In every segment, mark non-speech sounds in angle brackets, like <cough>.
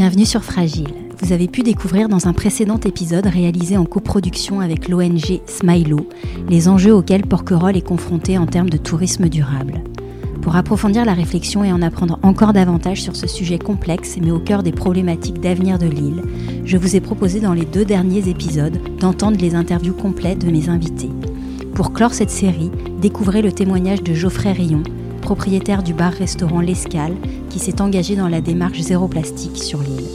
Bienvenue sur Fragile. Vous avez pu découvrir dans un précédent épisode réalisé en coproduction avec l'ONG Smilo les enjeux auxquels Porquerolles est confronté en termes de tourisme durable. Pour approfondir la réflexion et en apprendre encore davantage sur ce sujet complexe mais au cœur des problématiques d'avenir de l'île, je vous ai proposé dans les deux derniers épisodes d'entendre les interviews complètes de mes invités. Pour clore cette série, découvrez le témoignage de Geoffrey Rion, propriétaire du bar-restaurant L'Escale, qui s'est engagé dans la démarche zéro plastique sur l'île.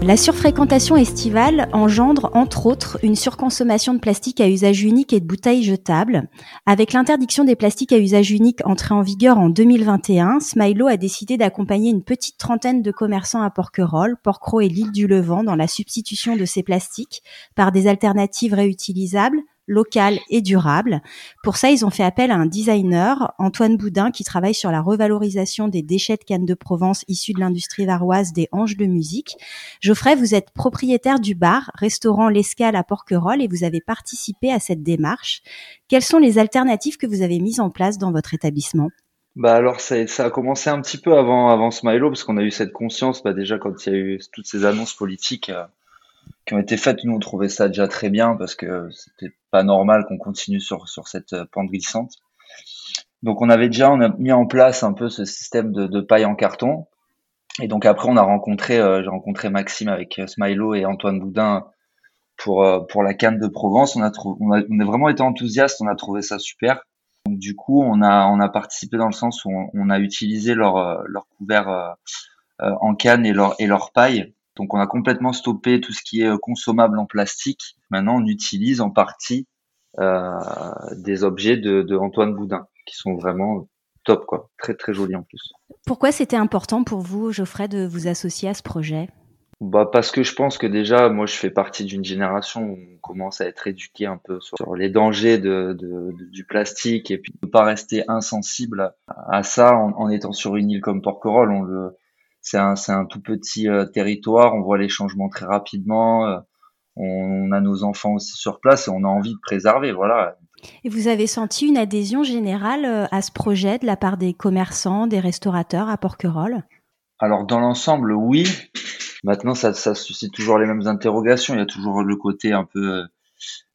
La surfréquentation estivale engendre entre autres une surconsommation de plastique à usage unique et de bouteilles jetables. Avec l'interdiction des plastiques à usage unique entrée en vigueur en 2021, Smilo a décidé d'accompagner une petite trentaine de commerçants à Porquerolles, Porquerolles et l'île du Levant dans la substitution de ces plastiques par des alternatives réutilisables, local et durable. Pour ça, ils ont fait appel à un designer, Antoine Boudin, qui travaille sur la revalorisation des déchets de canne de Provence issus de l'industrie varoise des hanches de musique. Geoffrey, vous êtes propriétaire du bar, restaurant L'Escale à Porquerolles et vous avez participé à cette démarche. Quelles sont les alternatives que vous avez mises en place dans votre établissement? Bah alors ça, ça, a commencé un petit peu avant avant Smilo parce qu'on a eu cette conscience bah déjà quand il y a eu toutes ces annonces politiques euh, qui ont été faites, nous on trouvait ça déjà très bien parce que c'était pas normal qu'on continue sur, sur cette euh, pente glissante. Donc on avait déjà on a mis en place un peu ce système de, paille en carton. Et donc après on a rencontré euh, j'ai rencontré Maxime avec euh, Smilo et Antoine Boudin pour pour la canne de Provence. On a, on on a vraiment été enthousiaste, on a trouvé ça super. Donc du coup on a on a participé dans le sens où on, on a utilisé leur leur couvert en canne et leur et leur paille donc on a complètement stoppé tout ce qui est euh, consommable en plastique. Maintenant on utilise en partie euh, des objets de, de, Antoine Boudin qui sont vraiment top quoi, très très jolis en plus. Pourquoi c'était important pour vous, Geoffrey, de vous associer à ce projet? Bah parce que je pense que déjà moi je fais partie d'une génération où on commence à être éduqué un peu sur, les dangers de, de, du plastique et puis ne pas rester insensible à, ça en, en, étant sur une île comme Porquerolles on le c'est un, un, tout petit euh, territoire, on voit les changements très rapidement, euh, on, a nos enfants aussi sur place et on a envie de préserver, voilà. Et vous avez senti une adhésion générale euh, à ce projet de la part des commerçants, des restaurateurs à Porquerolles? Alors dans l'ensemble, oui. Maintenant, ça, ça suscite toujours les mêmes interrogations. Il y a toujours le côté un peu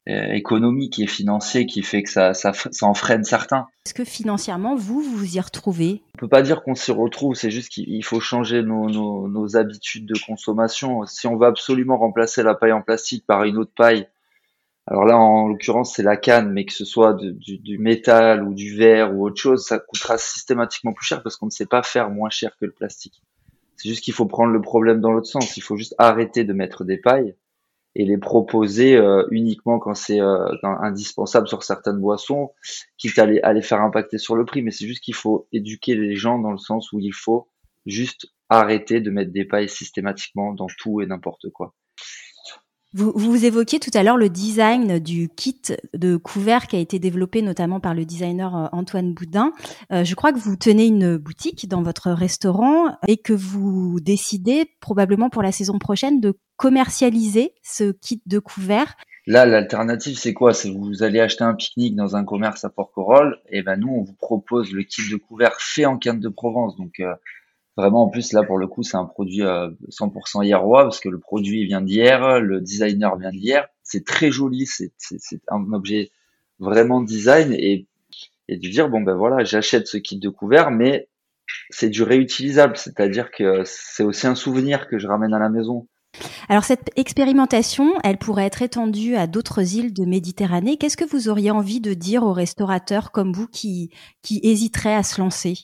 économique et financier qui fait que ça, ça, ça en freine certains. Est-ce que financièrement, vous, vous vous y retrouvez? On peut pas dire qu'on s'y retrouve, c'est juste qu'il faut changer nos, nos, nos, habitudes de consommation. Si on veut absolument remplacer la paille en plastique par une autre paille, alors là, en l'occurrence, c'est la canne, mais que ce soit du, du, métal ou du verre ou autre chose, ça coûtera systématiquement plus cher parce qu'on ne sait pas faire moins cher que le plastique. C'est juste qu'il faut prendre le problème dans l'autre sens. Il faut juste arrêter de mettre des pailles et les proposer euh, uniquement quand c'est euh, indispensable sur certaines boissons, quitte à les, à les faire impacter sur le prix. Mais c'est juste qu'il faut éduquer les gens dans le sens où il faut juste arrêter de mettre des pailles systématiquement dans tout et n'importe quoi. Vous, vous évoquiez tout à l'heure le design du kit de couvert qui a été développé notamment par le designer euh, Antoine Boudin. Euh, je crois que vous tenez une boutique dans votre restaurant et que vous décidez probablement pour la saison prochaine de commercialiser ce kit de couvert. Là, l'alternative, c'est quoi? C'est vous allez acheter un pique-nique dans un commerce à Porquerolles, et ben nous, on vous propose le kit de couvert fait en canne de Provence. Donc, euh, Vraiment, en plus, là, pour le coup, c'est un produit 100% euh, hierrois parce que le produit vient d'hier, le designer vient d'hier. C'est très joli, c'est un objet vraiment design et, et de dire, bon, ben voilà, j'achète ce kit de couvert, mais c'est du réutilisable, c'est-à-dire que c'est aussi un souvenir que je ramène à la maison. Alors cette expérimentation, elle pourrait être étendue à d'autres îles de Méditerranée. Qu'est-ce que vous auriez envie de dire aux restaurateurs comme vous qui, qui hésiteraient à se lancer?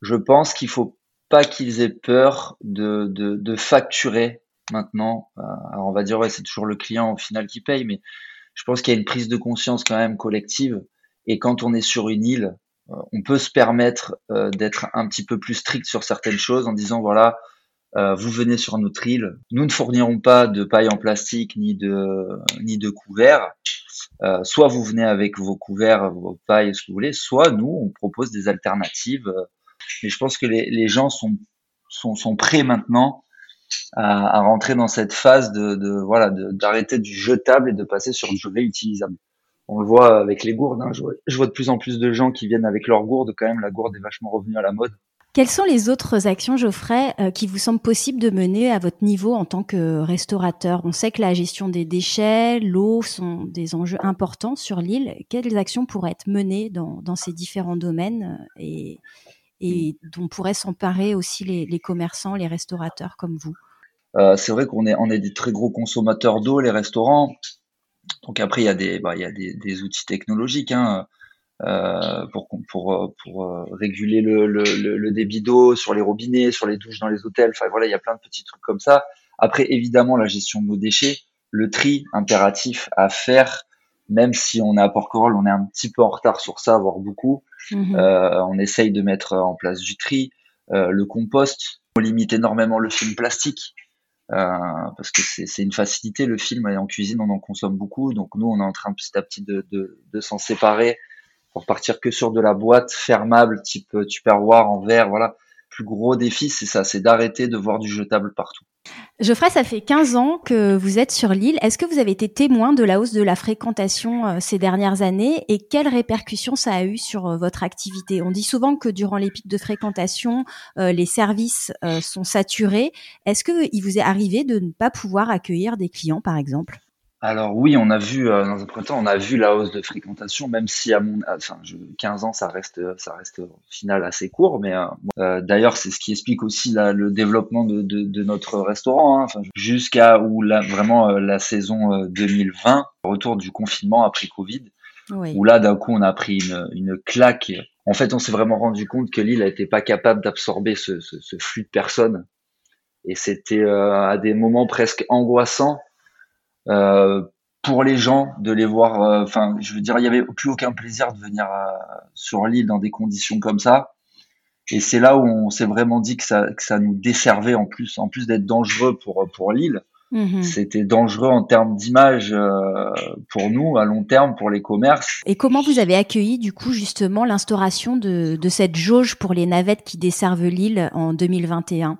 Je pense qu'il faut pas qu'ils aient peur de, de, de facturer maintenant. Euh, alors on va dire ouais c'est toujours le client au final qui paye, mais je pense qu'il y a une prise de conscience quand même collective. Et quand on est sur une île, euh, on peut se permettre euh, d'être un petit peu plus strict sur certaines choses en disant voilà, vous venez sur notre île, nous ne fournirons pas de paille en plastique ni de ni de couverts. soit vous venez avec vos couverts, vos pailles, ce que vous voulez, soit nous on propose des alternatives mais je pense que les, gens sont, sont, prêts maintenant à, à, rentrer dans cette phase de, de voilà d'arrêter du jetable et de passer sur du réutilisable. On le voit avec les gourdes. Hein. Je, vois, de plus en plus de gens qui viennent avec leurs gourdes. Quand même, la gourde est vachement revenue à la mode. Quelles sont les autres actions, Geoffrey, euh, qui vous semblent possibles de mener à votre niveau en tant que restaurateur? On sait que la gestion des déchets, l'eau sont des enjeux importants sur l'île. Quelles actions pourraient être menées dans, ces différents domaines euh, et, et dont pourraient s'emparer aussi les, commerçants, les restaurateurs comme vous euh, C'est vrai qu'on est, on est des très gros consommateurs d'eau, les restaurants. Donc après, il y a des, bah, il y a des, des outils technologiques. Hein. Euh, pour, pour, pour euh, réguler le, le, le débit d'eau sur les robinets, sur les douches dans les hôtels. Enfin voilà, il y a plein de petits trucs comme ça. Après, évidemment, la gestion de nos déchets, le tri impératif à faire, même si on est à Porquerolles, on est un petit peu en retard sur ça, voire beaucoup. Euh, on essaye de mettre en place du tri, euh, le compost. On limite énormément le film plastique. Euh, parce que c'est une facilité le film en cuisine on en consomme beaucoup donc nous on est en train petit à petit de, de, s'en séparer pour partir que sur de la boîte fermable type tupperware en verre, voilà. Plus gros défi, c'est ça, c'est d'arrêter de voir du jetable partout. Geoffrey, ça fait 15 ans que vous êtes sur l'île. Est-ce que vous avez été témoin de la hausse de la fréquentation euh, ces dernières années et quelles répercussions ça a eu sur euh, votre activité? On dit souvent que durant les pics de fréquentation, les services sont saturés. Est-ce qu'il vous est arrivé de ne pas pouvoir accueillir des clients, par exemple? Alors oui, on a vu euh, dans un premier temps, on a vu la hausse de fréquentation, même si à mon, enfin, je, 15 ans, ça reste, ça reste au final assez court. Mais euh, euh, d'ailleurs, c'est ce qui explique aussi la, le développement de, de, de notre restaurant, hein, enfin, jusqu'à où la, vraiment la saison 2020, retour du confinement après Covid, où là d'un coup on a pris une, une claque. En fait, on s'est vraiment rendu compte que l'île n'était pas capable d'absorber ce, ce, ce, flux de personnes, et c'était à des moments presque angoissants pour les gens de les voir. Euh, enfin, je veux dire, il y avait plus aucun plaisir de venir euh, sur l'île dans des conditions comme ça. Et c'est là où on s'est vraiment dit que ça, que ça nous desservait en plus, en plus d'être dangereux pour pour l'île. Mhm. C'était dangereux en termes d'image pour nous à long terme pour les commerces. Et comment vous avez accueilli du coup justement l'instauration de, de cette jauge pour les navettes qui desservent l'île en 2021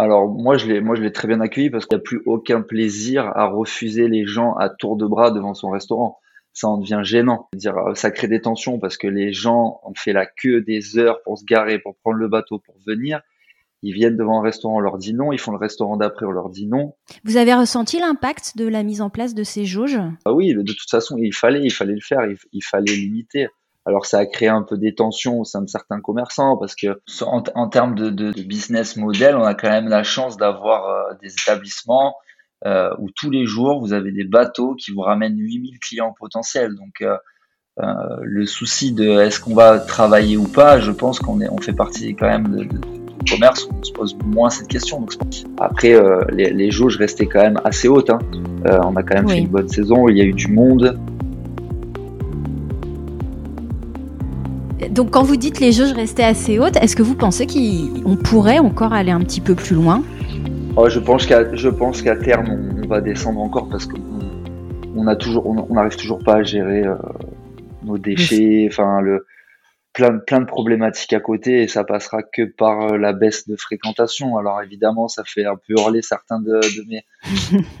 alors moi je l'ai moi je l'ai très bien accueilli parce qu'il n'y a plus aucun plaisir à refuser les gens à tour de bras devant son restaurant. Ça en devient gênant. Dire euh, ça crée des tensions parce que les gens ont fait la queue des heures pour se garer, pour prendre le bateau, pour venir. Ils viennent devant un restaurant, on leur dit non. Ils font le restaurant d'après, on leur dit non. Vous avez ressenti l'impact de la mise en place de ces jauges? Ah Oui, de toute façon, il fallait, il fallait le faire, il fallait limiter. Alors ça a créé un peu des tensions au sein de certains commerçants parce que en, termes de, business model, on a quand même la chance d'avoir euh, des établissements euh, où tous les jours vous avez des bateaux qui vous ramènent 8000 clients potentiels. Donc euh, le souci de est-ce qu'on va travailler ou pas, je pense qu'on est on fait partie quand même de, de, commerce où on se pose moins cette question. Donc, après, les, les, jauges restaient quand même assez hautes. Hein. on a quand même fait une bonne saison. Il y a eu du monde. Donc quand vous dites les jauges restaient assez hautes, est-ce que vous pensez qu'on pourrait encore aller un petit peu plus loin? Oh, Je pense qu'à je pense qu'à terme on, va descendre encore parce qu'on on a toujours on n'arrive toujours pas à gérer euh, nos déchets, enfin le plein, plein de problématiques à côté et ça passera que par euh, la baisse de fréquentation. Alors évidemment, ça fait un peu hurler certains de, de mes,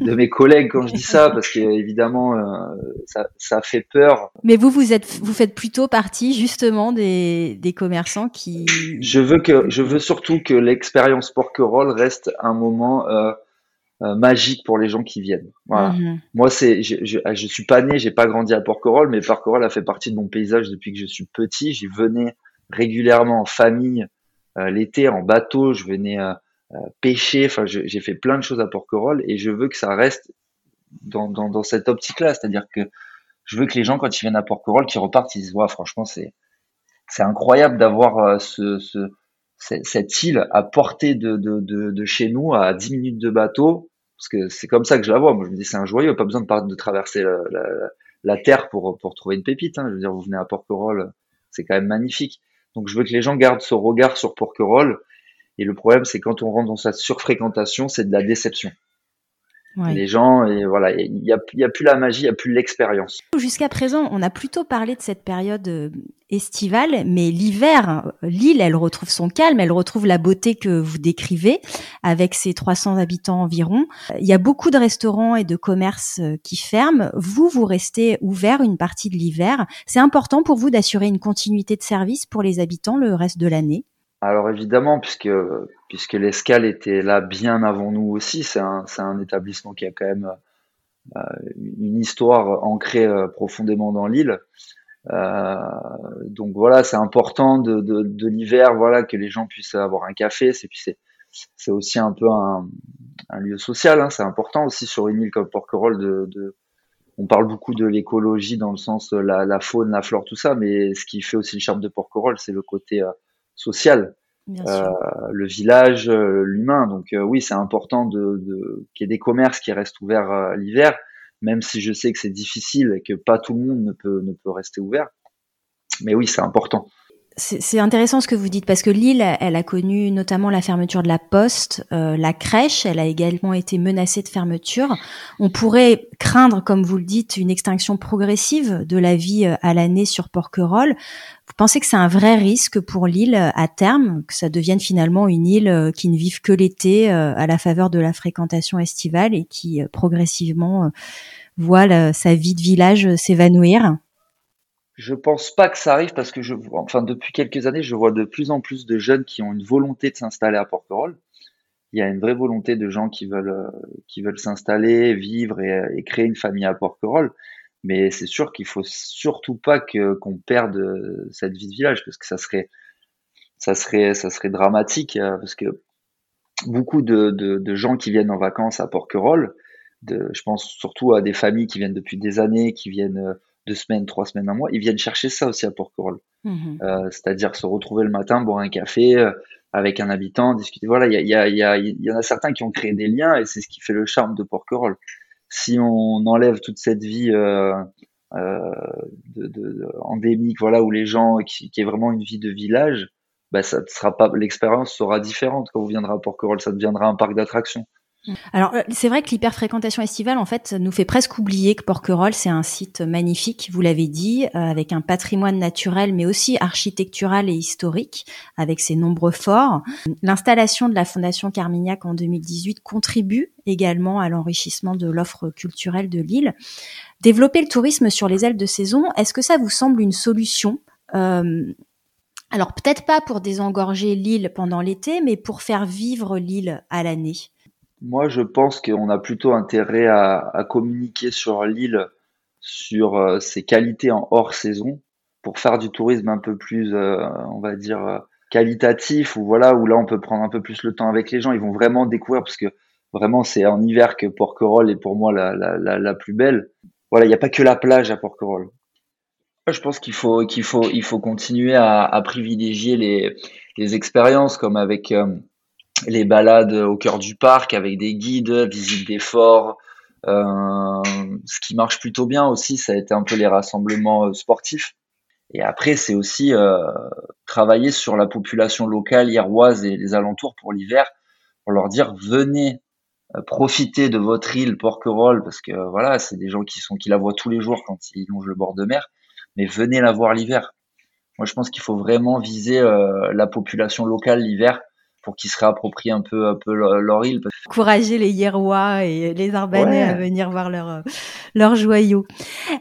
<laughs> de mes collègues quand je dis ça, parce que évidemment, euh, ça, ça fait peur. Mais vous, vous êtes, vous faites plutôt partie justement des, des commerçants qui. Je veux que, je veux surtout que l'expérience Porquerolles reste un moment. Euh, euh, magique pour les gens qui viennent. Voilà. Mhm. Moi, c'est, je, je, je, suis pas né, j'ai pas grandi à Porquerolles, mais Porquerolles a fait partie de mon paysage depuis que je suis petit. J'y venais régulièrement en famille, euh, l'été en bateau, je venais euh, euh pêcher. Enfin, j'ai fait plein de choses à Porquerolles et je veux que ça reste dans, dans, dans cette optique-là, c'est-à-dire que je veux que les gens, quand ils viennent à Porquerolles, qui repartent, ils se voient. Franchement, c'est c'est incroyable d'avoir ce, ce cette île à portée de, de, de, de, chez nous, à 10 minutes de bateau, parce que c'est comme ça que je la vois. Moi, je me dis, c'est un joyau, pas besoin de, traverser la, terre pour, trouver une pépite. Hein. Je veux dire, vous venez à Porquerolles, c'est quand même magnifique. Donc, je veux que les gens gardent ce regard sur Porquerolles. Et le problème, c'est quand on rentre dans cette surfréquentation, c'est de la déception. Les gens, et voilà, il n'y a, y a plus la magie, il n'y a plus l'expérience. Jusqu'à présent, on a plutôt parlé de cette période euh, estivale, mais l'hiver, l'île, elle retrouve son calme, elle retrouve la beauté que vous décrivez, avec ses 300 habitants environ. Il y a beaucoup de restaurants et de commerces euh, qui ferment. Vous, vous restez ouvert une partie de l'hiver. C'est important pour vous d'assurer une continuité de service pour les habitants le reste de l'année? Alors évidemment, puisque puisque l'escale était là bien avant nous aussi, c'est un, un établissement qui a quand même euh, une histoire ancrée euh, profondément dans l'île. Euh, donc voilà, c'est important de, de, l'hiver, voilà, que les gens puissent avoir un café. C'est c'est c'est aussi un peu un, lieu social. Hein, c'est important aussi sur une île comme Porquerolles de, de on parle beaucoup de l'écologie dans le sens la, la faune, la flore, tout ça, mais ce qui fait aussi le charme de Porquerolles, c'est le côté social, euh, le village, euh, l'humain. Donc euh, oui, c'est important de, de qu'il y ait des commerces qui restent ouverts l'hiver, même si je sais que c'est difficile et que pas tout le monde ne peut ne peut rester ouvert. Mais oui, c'est important c'est intéressant ce que vous dites parce que Lille, elle a connu notamment la fermeture de la poste, euh, la crèche, elle a également été menacée de fermeture. On pourrait craindre, comme vous le dites, une extinction progressive de la vie euh, à l'année sur Porquerolles. Vous pensez que c'est un vrai risque pour l'île à terme, que ça devienne finalement une île euh, qui ne vive que l'été à la faveur de la fréquentation estivale et qui progressivement voit sa vie de village s'évanouir? Je pense pas que ça arrive parce que je, enfin, depuis quelques années, je vois de plus en plus de jeunes qui ont une volonté de s'installer à Porquerolles. Il y a une vraie volonté de gens qui veulent, euh, qui veulent s'installer, vivre et, créer une famille à Porquerolles. Mais c'est sûr qu'il faut surtout pas que qu'on perde euh, cette vie de village parce que ça serait, ça serait, ça serait dramatique euh, parce que beaucoup de, de, gens qui viennent en vacances à Porquerolles, je pense surtout à des familles qui viennent depuis des années, qui viennent deux semaines, trois semaines, un mois, ils viennent chercher ça aussi à Porquerolles. Mhm. Euh, c'est-à-dire se retrouver le matin, boire un café euh, avec un habitant, discuter. Voilà, il y, a, y, y, y en a certains qui ont créé des liens et c'est ce qui fait le charme de Porquerolles. Si on enlève toute cette vie euh, euh de, de, endémique, voilà, où les gens, qui, qui est vraiment une vie de village, bah ça sera pas, l'expérience sera différente quand vous viendrez à Porquerolles, ça deviendra un parc d'attractions. Alors euh, c'est vrai que l'hyperfréquentation estivale en fait nous fait presque oublier que Porquerolles c'est un site magnifique, vous l'avez dit, euh, avec un patrimoine naturel mais aussi architectural et historique avec ses nombreux forts. L'installation de la Fondation Carmignac en 2018 contribue également à l'enrichissement de l'offre culturelle de l'île. Développer le tourisme sur les ailes de saison, est-ce que ça vous semble une solution? Euh, alors peut-être pas pour désengorger l'île pendant l'été, mais pour faire vivre l'île à l'année. Moi, je pense qu'on a plutôt intérêt à, à communiquer sur l'île, sur euh, ses qualités en hors saison, pour faire du tourisme un peu plus, euh, on va dire, euh, qualitatif, ou voilà, où là on peut prendre un peu plus le temps avec les gens. Ils vont vraiment découvrir, parce que vraiment c'est en hiver que Porquerolles est pour moi la, la, la, la plus belle. Voilà, il n'y a pas que la plage à Porquerolles. Je pense qu'il faut qu'il faut il faut continuer à, à privilégier les, les expériences comme avec les balades au cœur du parc avec des guides, visite des forts. Euh, ce qui marche plutôt bien aussi, ça a été un peu les rassemblements euh, sportifs. Et après, c'est aussi euh, travailler sur la population locale hieroise et les alentours pour l'hiver, pour leur dire venez euh, profiter de votre île Porquerolles parce que voilà, c'est des gens qui sont qui la voient tous les jours quand ils longent le bord de mer, mais venez la voir l'hiver. Moi, je pense qu'il faut vraiment viser la population locale l'hiver pour qu'ils se réapproprient un peu, un peu leur, île. Encourager les Hierrois et les Arbanais à venir voir leurs leur joyaux.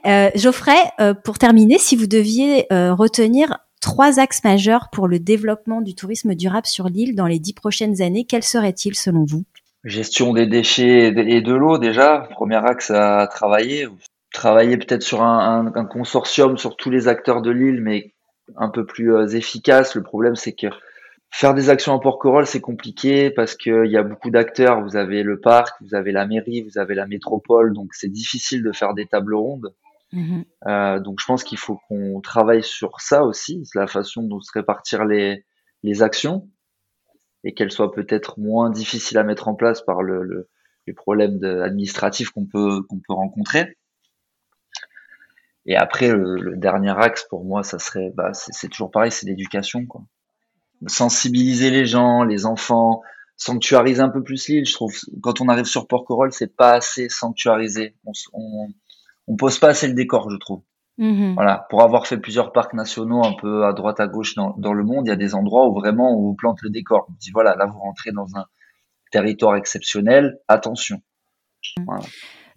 Euh, Geoffrey, euh, pour terminer, si vous deviez euh, retenir trois axes majeurs pour le développement du tourisme durable sur l'île dans les dix prochaines années, quels seraient-ils selon vous? Gestion des déchets et de l'eau déjà, premier axe à travailler. Travailler peut-être sur un, un, un, consortium sur tous les acteurs de l'île, mais un peu plus euh, efficace. Le problème, c'est que Faire des actions en Porquerolles, c'est compliqué parce qu'il y a beaucoup d'acteurs. Vous avez le parc, vous avez la mairie, vous avez la métropole, donc c'est difficile de faire des tables rondes. Mhm. Euh, donc je pense qu'il faut qu'on travaille sur ça aussi, la façon dont se répartir les, les actions et qu'elles soient peut-être moins difficiles à mettre en place par le, le les problèmes administratifs qu'on peut qu'on peut rencontrer. Et après le, le, dernier axe pour moi, ça serait, bah, c'est toujours pareil, c'est l'éducation quoi sensibiliser les gens, les enfants, sanctuariser un peu plus l'île. Je trouve quand on arrive sur Porquerolles, c'est pas assez sanctuarisé. On, on, on, pose pas assez le décor, je trouve. Mm-hmm. Voilà, pour avoir fait plusieurs parcs nationaux un peu à droite à gauche dans, dans le monde, il y a des endroits où vraiment on vous plante le décor. On dit voilà, là vous rentrez dans un territoire exceptionnel, attention. Voilà.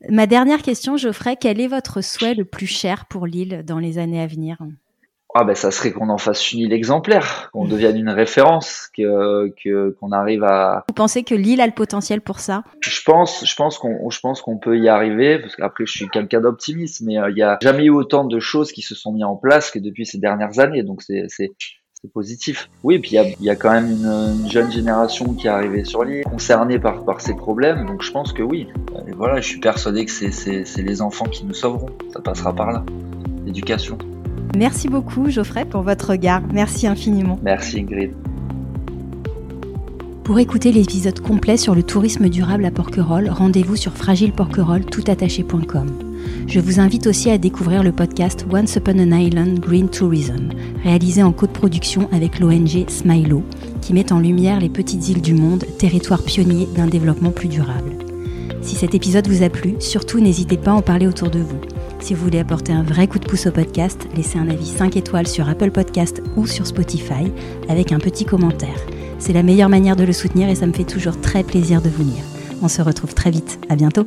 Ma dernière question, Geoffrey, quel est votre souhait le plus cher pour l'île dans les années à venir? Ah ben ça serait qu'on en fasse une île exemplaire, qu'on devienne une référence, que que qu'on arrive à. Vous pensez que l'île a le potentiel pour ça? Je pense, je pense qu'on je pense qu'on peut y arriver parce qu'après je suis quelqu'un d'optimiste, mais euh, il y a jamais eu autant de choses qui se sont mis en place que depuis ces dernières années, donc c'est c'est c'est positif. Oui, puis il y a, y a, quand même une, une, jeune génération qui est arrivée sur l'île, concernée par, par ces problèmes, donc je pense que oui. Et voilà, je suis persuadé que c'est les enfants qui nous sauveront. Ça passera par là. L'éducation. Merci beaucoup Geoffrey pour votre regard. Merci infiniment. Merci Ingrid. Pour écouter l'épisode complet sur le tourisme durable à Porquerolles, rendez-vous sur fragileporquerolles.toutattaché.com. Je vous invite aussi à découvrir le podcast Once Upon an Island Green Tourism, réalisé en co-production avec l'ONG Smilo, qui met en lumière les petites îles du monde, territoire pionnier d'un développement plus durable. Si cet épisode vous a plu, surtout n'hésitez pas à en parler autour de vous. Si vous voulez apporter un vrai coup de pouce au podcast, laissez un avis 5 étoiles sur Apple Podcast ou sur Spotify avec un petit commentaire. C'est la meilleure manière de le soutenir et ça me fait toujours très plaisir de vous lire. On se retrouve très vite. À bientôt.